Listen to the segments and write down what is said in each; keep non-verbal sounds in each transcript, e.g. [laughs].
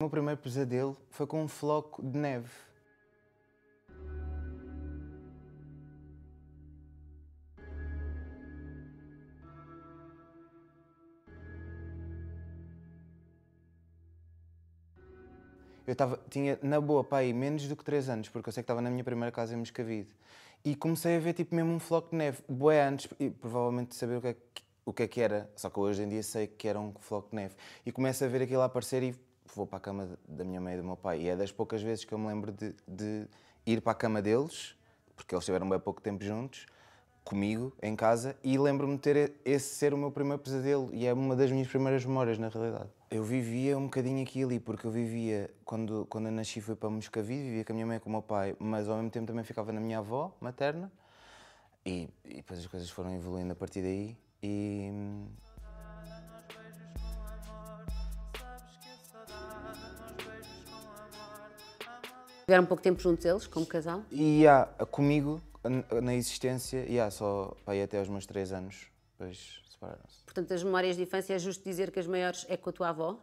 O meu primeiro pesadelo foi com um floco de neve. Eu tava, tinha, na boa, pai, menos do que 3 anos, porque eu sei que estava na minha primeira casa em Moscavide. E comecei a ver, tipo, mesmo um floco de neve. Boé antes, e provavelmente saber o que, é que, o que é que era. Só que hoje em dia sei que era um floco de neve. E começo a ver aquilo a aparecer e vou para a cama da minha mãe e do meu pai. E é das poucas vezes que eu me lembro de, de ir para a cama deles, porque eles estiveram bem pouco tempo juntos, comigo, em casa, e lembro-me de ter esse ser o meu primeiro pesadelo. E é uma das minhas primeiras memórias, na realidade. Eu vivia um bocadinho aqui e ali, porque eu vivia, quando, quando eu nasci fui para Moscavide, vivia com a minha mãe e com o meu pai, mas ao mesmo tempo também ficava na minha avó materna. E, e depois as coisas foram evoluindo a partir daí. E, Tiveram pouco tempo juntos eles, como casal? E há, comigo, na- existência, e há só ir até aos meus 3 anos, depois separaram-se. Portanto, as memórias de infância é justo dizer que as maiores é com a tua avó?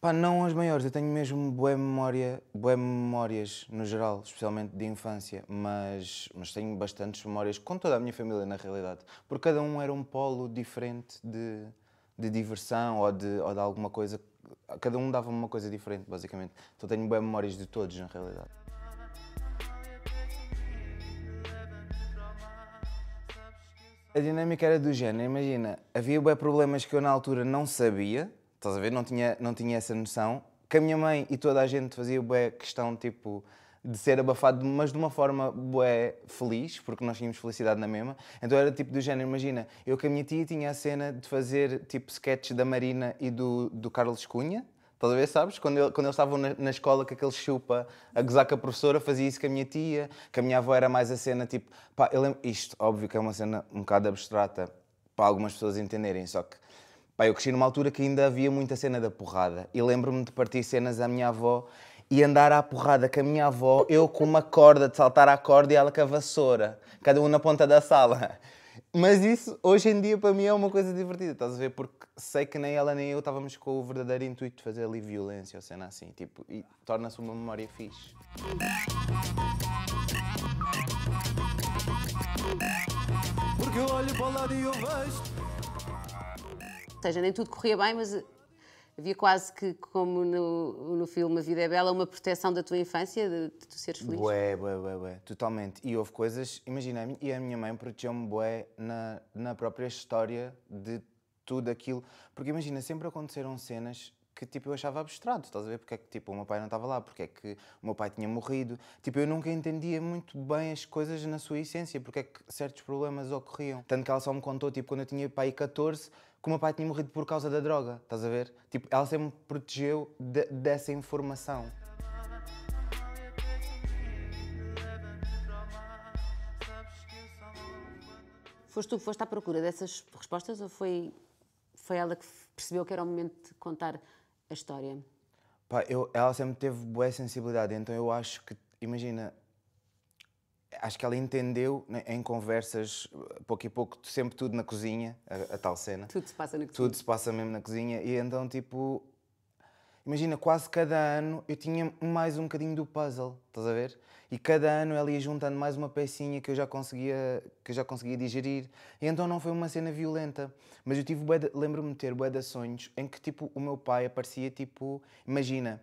Pá, não as maiores, eu tenho mesmo boa memória, boa memórias no geral, especialmente de infância, mas, mas tenho bastantes memórias com toda a minha família na realidade, porque cada um era um polo diferente de, de diversão ou de, ou de alguma coisa, cada um dava-me uma coisa diferente, basicamente. Então tenho boas memórias de todos na realidade. A dinâmica era do género, imagina, havia bué problemas que eu na altura não sabia, estás a ver, não tinha, não tinha essa noção, que a minha mãe e toda a gente fazia bué questão, tipo, de ser abafado, mas de uma forma bué feliz, porque nós tínhamos felicidade na mesma. Então era tipo do género, imagina, eu com a minha tia tinha a cena de fazer, tipo, sketches da Marina e do, do Carlos Cunha, ver, sabes? Quando, ele- quando eles estavam na, na escola com aquele chupa a gozar com a professora, fazia isso com a minha tia, que a minha avó era mais a cena tipo. Pá, eu lembro, isto, óbvio que é uma cena um bocado abstrata para algumas pessoas entenderem, só que. Pá, eu cresci numa altura que ainda havia muita cena da porrada. E lembro-me de partir cenas à minha avó e andar à porrada com a minha avó, eu com uma corda, de saltar à corda e ela com a vassoura, cada um na ponta da sala. Mas isso, hoje em dia, para mim é uma coisa divertida, estás a ver? Porque sei que nem ela nem eu estávamos com o verdadeiro intuito de fazer ali violência ou cena assim, tipo, e torna-se uma memória fixe. Porque eu olho para o lado e eu vejo. Ou seja, nem tudo corria bem, mas havia quase que, como no, no filme A Vida é Bela, uma proteção da tua infância, de, de tu seres feliz. Bué, bué, bué, bué, totalmente. E houve coisas, imagina, e a minha mãe protegeu-me bué na, na própria história de tudo aquilo. Porque imagina, sempre aconteceram cenas que tipo eu achava abstrato, estás a ver? Porque é que tipo o meu pai não estava lá, porque é que o meu pai tinha morrido. Tipo, eu nunca entendia muito bem as coisas na sua essência, porque é que certos problemas ocorriam. Tanto que ela só me contou, tipo, quando eu tinha pai 14, que o meu pai tinha morrido por causa da droga, estás a ver? Tipo, ela sempre me protegeu de- dessa informação. Foste tu que foste à procura dessas respostas ou foi, foi ela que percebeu que era o momento de contar a história? Pá, eu, ela sempre teve boa sensibilidade, então eu acho que, imagina, acho que ela entendeu né, em conversas, pouco e pouco, sempre tudo na cozinha, a, a tal cena. Tudo se passa na cozinha. Tudo se passa mesmo na cozinha, e então, tipo, imagina, quase cada ano eu tinha mais um bocadinho do puzzle, estás a ver? E cada ano ela ia juntando mais uma pecinha que eu já conseguia, que eu já conseguia digerir. E então não foi uma cena violenta. Mas eu tive, lembro-me de ter bué de sonhos em que, tipo, o meu pai aparecia, tipo, imagina,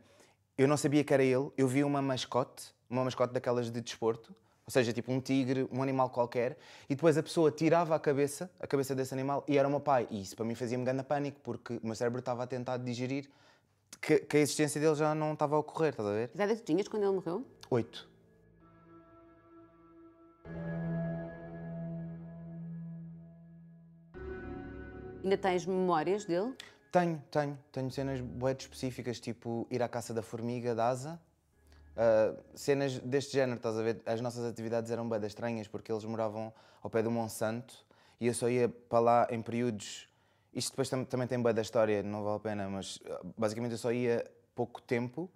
eu não sabia que era ele, eu vi uma mascote, uma mascote daquelas de desporto, ou seja, tipo um tigre, um animal qualquer, e depois a pessoa tirava a cabeça, a cabeça desse animal, e era o meu pai. E isso para mim fazia-me grande pânico, porque o meu cérebro estava a tentar digerir que, que a existência dele já não estava a ocorrer, estás a ver? Que idade é que tu tinhas quando ele morreu? Oito. Ainda tens memórias dele? Tenho, tenho. Tenho cenas de específicas, tipo ir à caça da formiga, da asa. Ah, cenas deste género, estás a ver? As nossas atividades eram de estranhas, porque eles moravam ao pé do Monsanto e eu só ia para lá em períodos... Isto depois tam- também tem bué da história, não vale a pena, mas ah, basicamente eu só ia pouco tempo,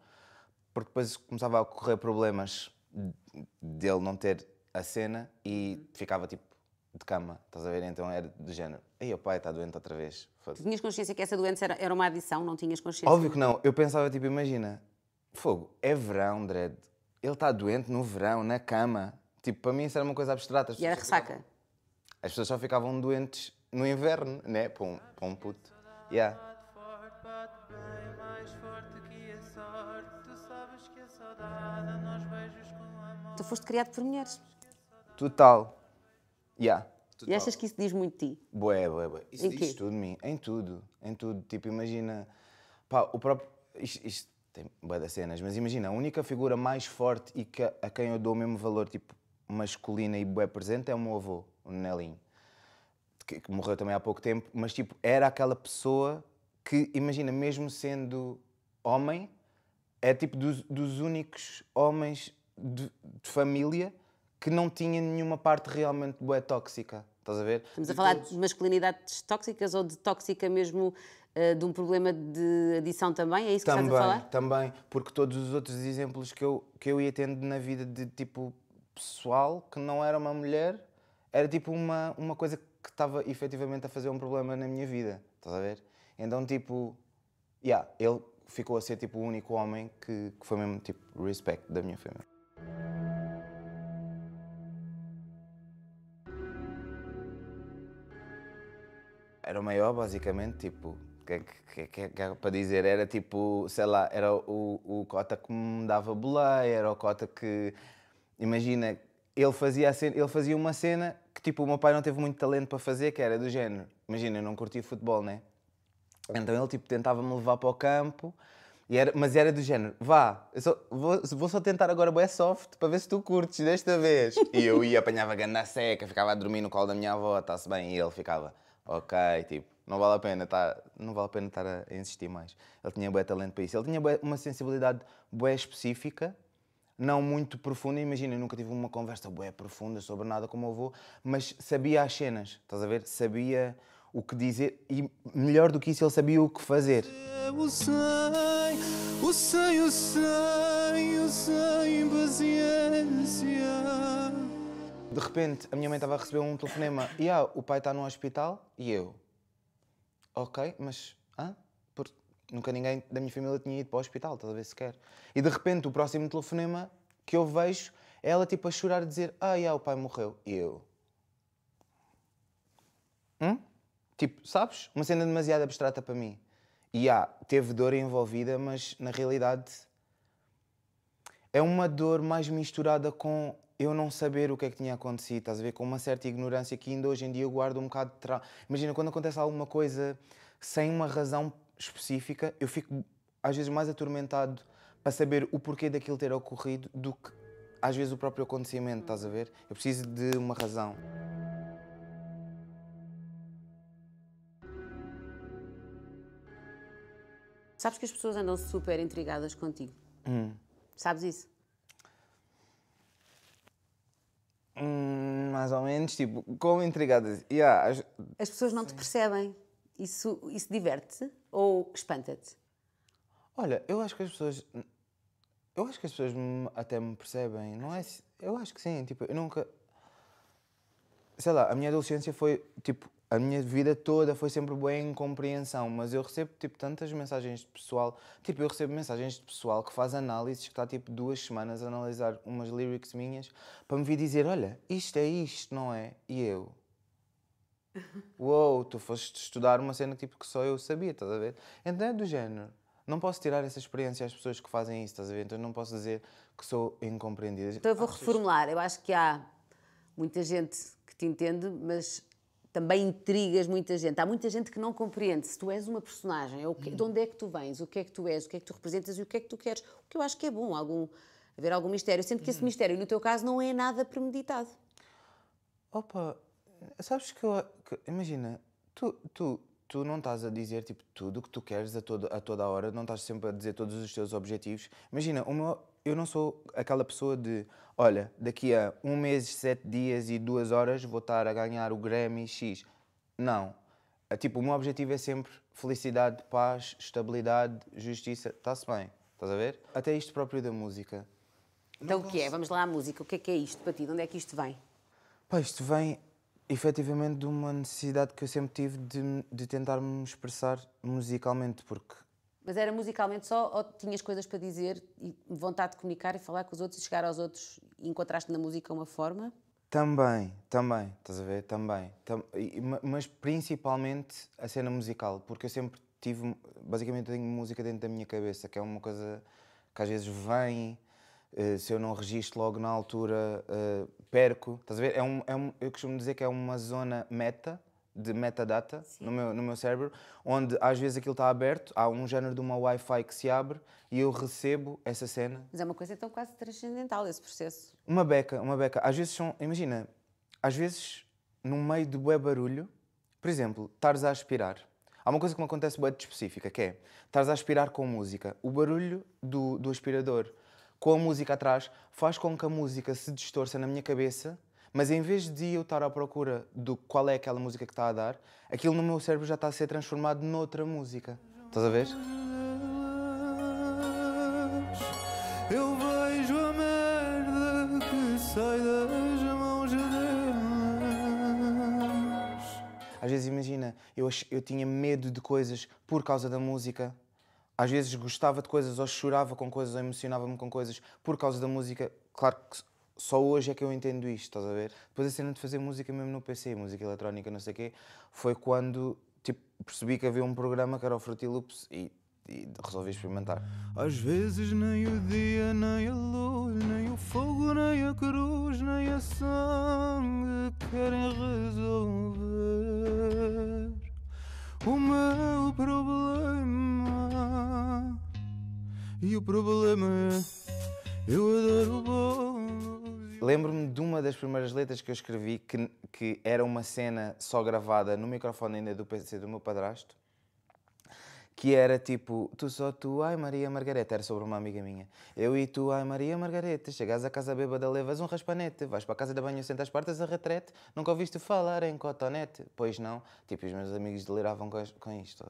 porque depois começava a ocorrer problemas dele não ter a cena e ficava tipo de cama, estás a ver? Então era do género. Ei, o pai está doente outra vez. Tu tinhas consciência que essa doença era, era uma adição? Não tinhas consciência? Óbvio que não. Eu pensava, tipo, imagina, fogo, é verão, Dredd. Ele está doente no verão, na cama. Tipo, para mim isso era uma coisa abstrata. As E era ressaca? ficavam- As pessoas só ficavam doentes no inverno, né? Para um, para um puto. Yeah. Tu foste criado por mulheres. Total. Yeah. E achas que isso diz muito de ti? Bué, bué, bué. Isso Em diz quê? tudo de mim. Em tudo. Em tudo. Tipo, imagina. Pá, o próprio. Isto, isto tem bué das cenas, mas imagina, a única figura mais forte e que, a quem eu dou o mesmo valor, tipo, masculina e bué presente é o meu avô, o Nelinho. Que, que morreu também há pouco tempo, mas tipo, era aquela pessoa que, imagina, mesmo sendo homem, é tipo dos, dos únicos homens de, de família que não tinha nenhuma parte realmente bué tóxica. Estás a ver? Estamos a falar de masculinidades tóxicas ou de tóxica mesmo eh, de um problema de adição também? É isso que Também, estás a falar? também, porque todos os outros exemplos que eu, que eu ia tendo na vida de tipo pessoal, que não era uma mulher, era tipo uma, uma coisa que estava efetivamente a fazer um problema na minha vida, estás a ver? Então, tipo, yeah, ele ficou a ser tipo o único homem que, que foi mesmo tipo respect da minha família. Era o maior, basicamente, tipo, que, que, que, que para dizer, era tipo, sei lá, era o, o cota que me dava boleia, era o cota que, imagina, ele fazia, a cena, ele fazia uma cena que tipo, o meu pai não teve muito talento para fazer, que era do género, imagina, eu não curtia futebol, né? Então ele tipo, tentava-me levar para o campo, e era, mas era do género, vá, só- vou, vou só tentar agora bué soft para ver se tu curtes desta vez. E eu ia, apanhava ganda seca, ficava a dormir no colo da minha avó, está-se bem, e ele ficava, ok, tipo, não vale a pena, tá, não vale a pena estar a insistir mais. Ele tinha bué talento para isso. Ele tinha bué- uma sensibilidade bué específica, não muito profunda, imagina, eu nunca tive uma conversa bué profunda sobre nada com o meu avô, mas sabia as cenas, estás a ver? Sabia o que dizer e melhor do que isso, ele sabia o que fazer. O sei, o sei, o sei, o sei, paciência. De repente, a minha mãe estava a receber um telefonema e ah, o pai está no hospital e eu. Ok, mas. Hã? Porque nunca ninguém da minha família tinha ido para o hospital, ver sequer. E de repente, o próximo telefonema que eu vejo é ela tipo a chorar, a dizer: Ah, yeah, o pai morreu. E eu. Hum? Tipo, sabes? Uma cena demasiado abstrata para mim. E ah, teve dor envolvida, mas na realidade é uma dor mais misturada com eu não saber o que é que tinha acontecido, estás a ver? Com uma certa ignorância que ainda hoje em dia eu guardo um bocado de trauma. Imagina, quando acontece alguma coisa sem uma razão específica, eu fico às vezes mais atormentado para saber o porquê daquilo ter ocorrido do que às vezes o próprio acontecimento, estás a ver? Eu preciso de uma razão. Sabes que as pessoas andam super intrigadas contigo? Hum. Sabes isso? Hum, mais ou menos, tipo, como intrigadas. Yeah, as- As pessoas não te percebem. Isso, isso diverte-te ou espanta-te? Olha, eu acho que as pessoas. Eu acho que as pessoas até me percebem, não é? Eu acho que sim, tipo, eu nunca. Sei lá, a minha adolescência foi, tipo, a minha vida toda foi sempre boa em compreensão, mas eu recebo, tipo, tantas mensagens de pessoal. Tipo, eu recebo mensagens de pessoal que faz análises, que está, tipo, duas semanas a analisar umas lyrics minhas para me vir dizer: olha, isto é isto, não é? E eu. Uou, tu foste estudar uma cena tipo que só eu sabia, estás a ver? Então é do género. Não posso tirar essa experiência às pessoas que fazem isso, estás a ver? Então não posso dizer que sou incompreendida. Então eu vou reformular. Eu acho que há muita gente que te entende, mas também intrigas muita gente. Há muita gente que não compreende se tu és uma personagem, ou que- de onde é que tu vens, o que é que tu és, o que é que tu representas e o que é que tu queres. O que eu acho que é bom, algum, haver algum mistério. Sendo que esse mistério, no teu caso, não é nada premeditado. Opa, sabes que, eu, que- imagina, tu, tu, tu não estás a dizer tipo tudo o que tu queres a toda, a toda a hora, não estás sempre a dizer todos os teus objetivos. Imagina, o meu- eu não sou aquela pessoa de, olha, daqui a um mês, sete dias e duas horas vou estar a ganhar o Grammy X. Não. É, Tipo, o meu objetivo é sempre felicidade, paz, estabilidade, justiça. Está-se bem, estás a ver? Até isto próprio da música. Então o que é? Vamos lá à música. O que é que é isto para ti? De onde é que isto vem? Pá, isto vem. Efetivamente de uma necessidade que eu sempre tive de, de tentar me expressar musicalmente, porque Mas era musicalmente só ou tinhas coisas para dizer e vontade de comunicar e falar com os outros e chegar aos outros e encontraste na música uma forma? Também, também, estás a ver? Também. Tam- e- ma- mas principalmente a cena musical, porque eu sempre tive, basicamente tenho música dentro da minha cabeça, que é uma coisa que às vezes vem, eh, se eu não registro logo na altura, eh, perco. Estás a ver? É um, é um, eu costumo dizer que é uma zona meta, de metadata, no meu, no meu cérebro, onde às vezes aquilo está aberto, há um género de uma Wi-Fi que se abre e eu recebo essa cena Mas é uma coisa então quase transcendental esse processo. uma beca, uma beca. Às vezes são, imagina, às vezes no meio do bué barulho, por exemplo, estares a aspirar. Há uma coisa que me acontece bué de específica, que é, estares a aspirar com música. O barulho do, do aspirador com a música atrás faz com que a música se distorça na minha cabeça, mas em vez de eu estar à procura do qual é aquela música que está a dar, aquilo no meu cérebro já está a ser transformado noutra música. Estás a ver? Eu vejo a merda que sai das mãos deles. Às vezes, imagina, eu, eu tinha medo de coisas por causa da música. Às vezes gostava de coisas, ou chorava com coisas, ou emocionava-me com coisas por causa da música. Claro que só hoje é que eu entendo isto, estás a ver? Depois a cena de fazer música mesmo no PC, música eletrónica, não sei o quê, foi quando tipo, percebi que havia um programa que era o Fruity Loops e, e resolvi experimentar. Às vezes nem o dia, nem a luz, nem o fogo, nem a cruz, nem a sangue querem resolver o meu problema. E o problema é eu adoro bolos. Lembro-me de uma das primeiras letras que eu escrevi que, que era uma cena só gravada no microfone ainda do PC do meu padrasto que era tipo, tu só tu, ai Maria Margareta, era sobre uma amiga minha. Eu e tu, ai Maria Margareta, chegas a casa bêbada, levas um raspanete, vais para a casa de banho, sentas partas a retrete, nunca ouviste falar em cotonete? Pois não. Tipo, os meus amigos deliravam com, com isto?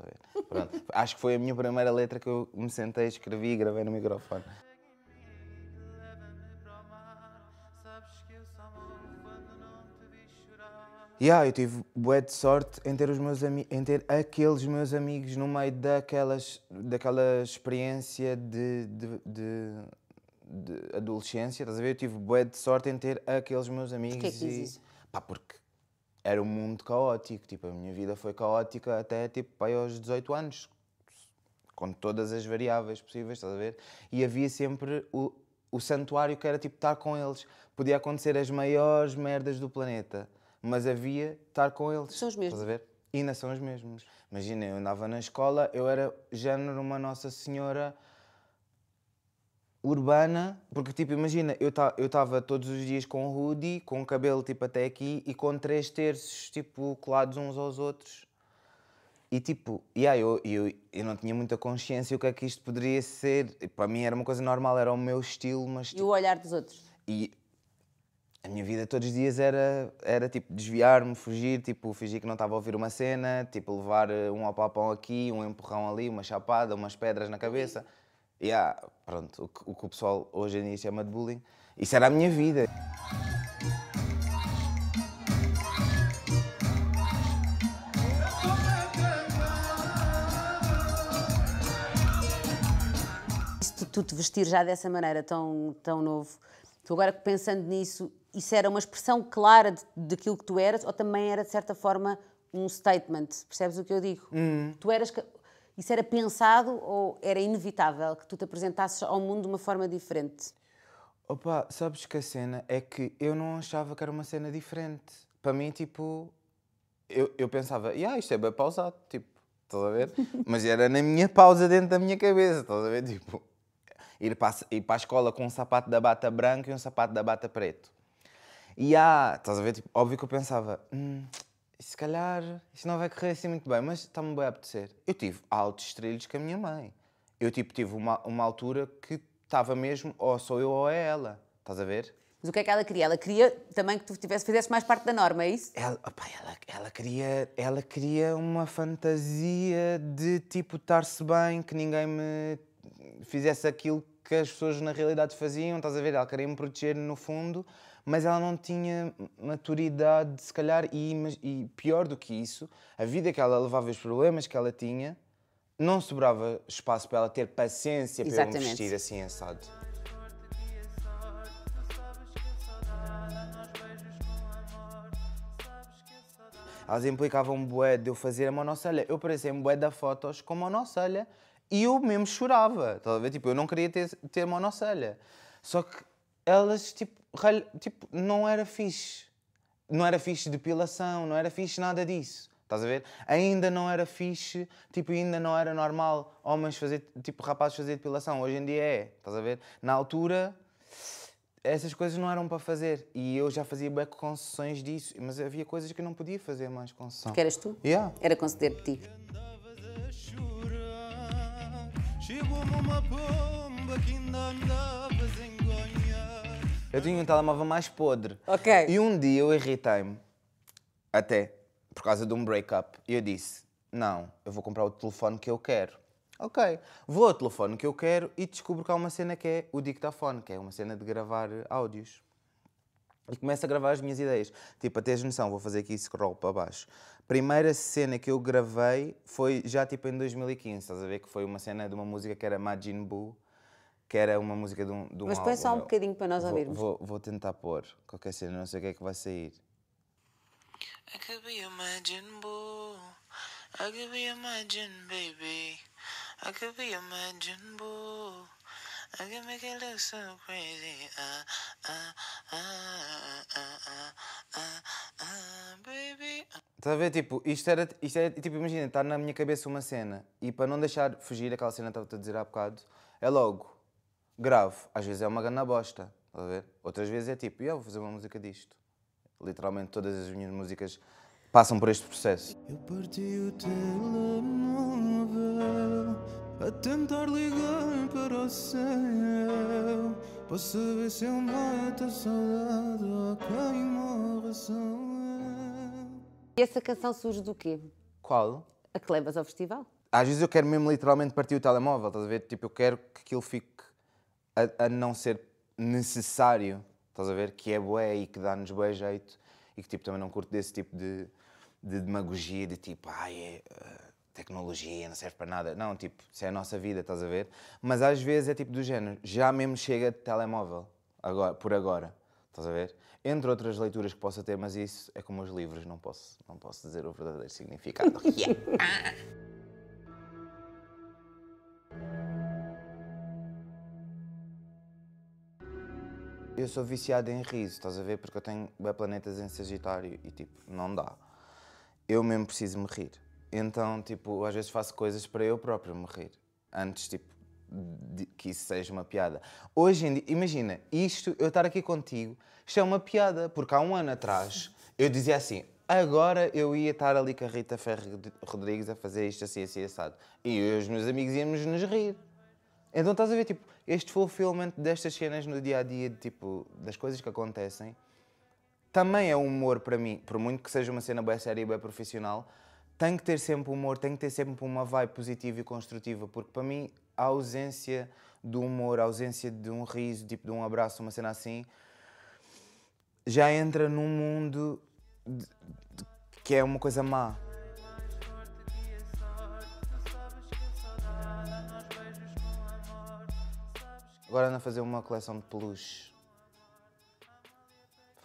Pronto. Acho que foi a minha primeira letra que eu me sentei, escrevi e gravei no microfone. Yeah, eu tive bué de sorte em ter, os meus em ter aqueles meus amigos no meio daquelas, daquela experiência de, de, de- de adolescência, estás a ver? Eu tive bué de sorte em ter aqueles meus amigos. Porquê que e... isso? Pá, porque era um mundo caótico, tipo, a minha vida foi caótica até tipo, pá, aos 18 anos, com todas as variáveis possíveis, estás a ver? E havia sempre o, o santuário que era tipo estar com eles. Podia acontecer as maiores merdas do planeta, mas havia estar com eles. São os mesmos. Estás a ver? E ainda são os mesmos. Imagina, eu andava na escola, eu era género uma Nossa Senhora urbana, porque tipo, imagina, eu eu estava todos os dias com o hoodie, com o cabelo tipo até aqui e com três terços tipo colados uns aos outros. E tipo, yeah, eu, eu, eu não tinha muita consciência o que é que isto poderia ser. E para mim era uma coisa normal, era o meu estilo, mas E tipo, o olhar dos outros? e a minha vida todos os dias era, era tipo desviar-me, fugir, tipo fingir que não estava a ouvir uma cena, tipo levar eh, um apapão aqui, um empurrão ali, uma chapada, umas pedras na cabeça. E ah, pronto, o que, o que o pessoal hoje em dia chama de bullying. Isso era a minha vida. Se tu, tu te vestir já dessa maneira tão, tão novo, tu agora pensando nisso, isso era uma expressão clara de- daquilo que tu eras ou também era de certa forma um statement? Percebes o que eu digo? Tu eras. Isso era pensado ou era inevitável que tu te apresentasses ao mundo de uma forma diferente? Opa, sabes que a cena é que eu não achava que era uma cena diferente. Para mim, tipo, eu, eu pensava, yeah, isto é bem pausado, tipo, estás a ver? [laughs] Mas era na minha pausa dentro da minha cabeça, estás a ver? Tipo, ir para, a- ir para a escola com um sapato da bata branca e um sapato da bata preto. E há, estás a ver? Tipo, óbvio que eu pensava, hum, se calhar isto não vai correr assim muito bem, mas está-me bem a apetecer. Eu tive altos trilhos com a minha mãe. Eu, tipo, tive uma, uma altura que estava mesmo, ou sou eu ou é ela, estás a ver? Mas o que é que ela queria? Ela queria também que tu tivesse, fizesse mais parte da norma, é isso? Ela, opá, ela, ela, queria, ela queria uma fantasia de tipo estar-se bem, que ninguém me fizesse aquilo que as pessoas na realidade faziam, estás a ver? Ela queria me proteger no fundo, mas ela não tinha maturidade, se calhar, e, e pior do que isso, a vida que ela levava, os problemas que ela tinha, não sobrava espaço para ela ter paciência para eu me Exatamente. vestir assim assado. Elas implicavam bué de eu fazer a monocelha. Eu parecia bué da fotos com monocelha e eu mesmo chorava. Estás a ver? Tipo, eu não queria ter, ter monocelha. Só que elas, tipo, ralha- tipo, não era fixe. Não era fixe depilação, não era fixe nada disso. Estás a ver? Ainda não era fixe, tipo, ainda não era normal homens fazer, tipo, rapazes fazer depilação. Hoje em dia é, estás a ver? Na altura, essas coisas não eram para fazer. E eu já fazia bué concessões disso, mas havia coisas que eu não podia fazer mais concessão. Que eras tu? Yeah. Era conceder Chegou-me uma pomba que ainda. Eu tinha um telemóvel mais podre. Ok. E um dia eu irritei-me, até por causa de um break-up, e eu disse: Não, eu vou comprar o telefone que eu quero. Ok, vou ao telefone que eu quero e descubro que há uma cena que é o dictafone, que é uma cena de gravar áudios. E começo a gravar as minhas ideias. Tipo, a teres noção, vou fazer aqui scroll para baixo. Primeira cena que eu gravei foi já tipo em 2015, estás a ver? Que foi uma cena de uma música que era Majin Buu, que era uma música de um, de um Mas põe só um bocadinho para nós Vou- ouvirmos. Vou, vou tentar pôr qualquer cena, não sei o que é que vai sair. I could be a Majin Buu. I could be a Majin baby. I could be a Majin Buu. I can make it look so crazy. Ah, ah, ah, ah, ah, ah. Estás a ver? Tipo, isto era, isto é, tipo, imagina, está na minha cabeça uma cena e para não deixar fugir aquela cena que estava a dizer há bocado, é logo, grave. Às vezes é uma grande bosta, estás a ver? Outras vezes é tipo, eu vou fazer uma música disto. Literalmente todas as minhas músicas passam por este processo. Eu parti o telemóvel a tentar ligar para o céu para saber se eu mato a saudade ou quem morre sou eu. E essa canção surge do quê? Qual? A que levas ao festival? Às vezes eu quero mesmo literalmente partir o telemóvel, estás a ver? Tipo, eu quero que aquilo fique a, a não ser necessário, estás a ver? Que é bué e que dá-nos bué jeito e que tipo, também não curto desse tipo de, de demagogia, de tipo, ai, é, ah, tecnologia, não serve para nada. Não, tipo, isso é a nossa vida, estás a ver? Mas às vezes é tipo do género, já mesmo chega de telemóvel, agora, por agora, estás a ver? Entre outras leituras que possa ter, mas isso é como os livros, não posso, não posso dizer o verdadeiro significado. Yeah. [laughs] Eu sou viciado em riso, estás a ver? Porque eu tenho planetas em Sagitário e tipo, não dá. Eu mesmo preciso me rir. Então, tipo, às vezes faço coisas para eu próprio me rir. Antes, tipo, que isso seja uma piada. Hoje em dia, imagina, isto, eu estar aqui contigo, isto é uma piada. Porque há um ano atrás, eu dizia assim, agora eu ia estar ali com a Rita Ferro Rodrigues a fazer isto assim, assim, assado. E eu e os meus amigos íamos nos rir. Então estás a ver, tipo, este fulfillment destas cenas no dia a dia, tipo, das coisas que acontecem, também é humor para mim. Por muito que seja uma cena bem séria e bem profissional, tem que ter sempre humor, tem que ter sempre uma vibe positiva e construtiva, porque para mim a ausência do humor, a ausência de um riso, tipo de um abraço, uma cena assim, já entra num mundo de- de- que é uma coisa má. Agora ando a fazer uma coleção de peluche.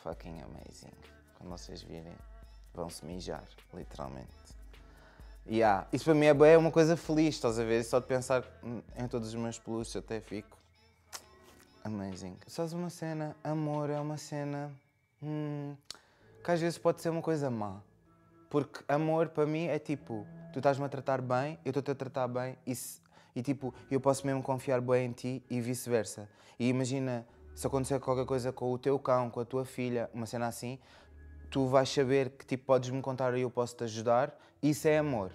Fucking amazing. Quando vocês virem, vão se mijar, literalmente. Yeah, isso para mim é, é uma coisa feliz, estás a ver? Só de pensar em todos os meus peluches até fico. Amazing. Sabes uma cena? Amor é uma cena. hum, que às vezes pode ser uma coisa má. Porque amor para mim é tipo, tu estás-me a tratar bem, eu estou-te a tratar bem e, se- e tipo, eu posso mesmo confiar bem em ti e vice-versa. E imagina, se acontecer qualquer coisa com o teu cão, com a tua filha, uma cena assim, tu vais saber que tipo, podes-me contar e eu posso te ajudar, isso é amor.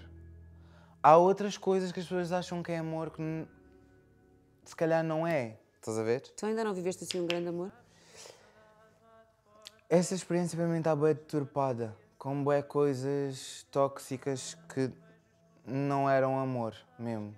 Há outras coisas que as pessoas acham que é amor que se calhar não é. Estás a ver? Tu ainda não viveste assim um grande amor? Essa experiência para mim está bem deturpada, com bué coisas tóxicas que não eram amor mesmo.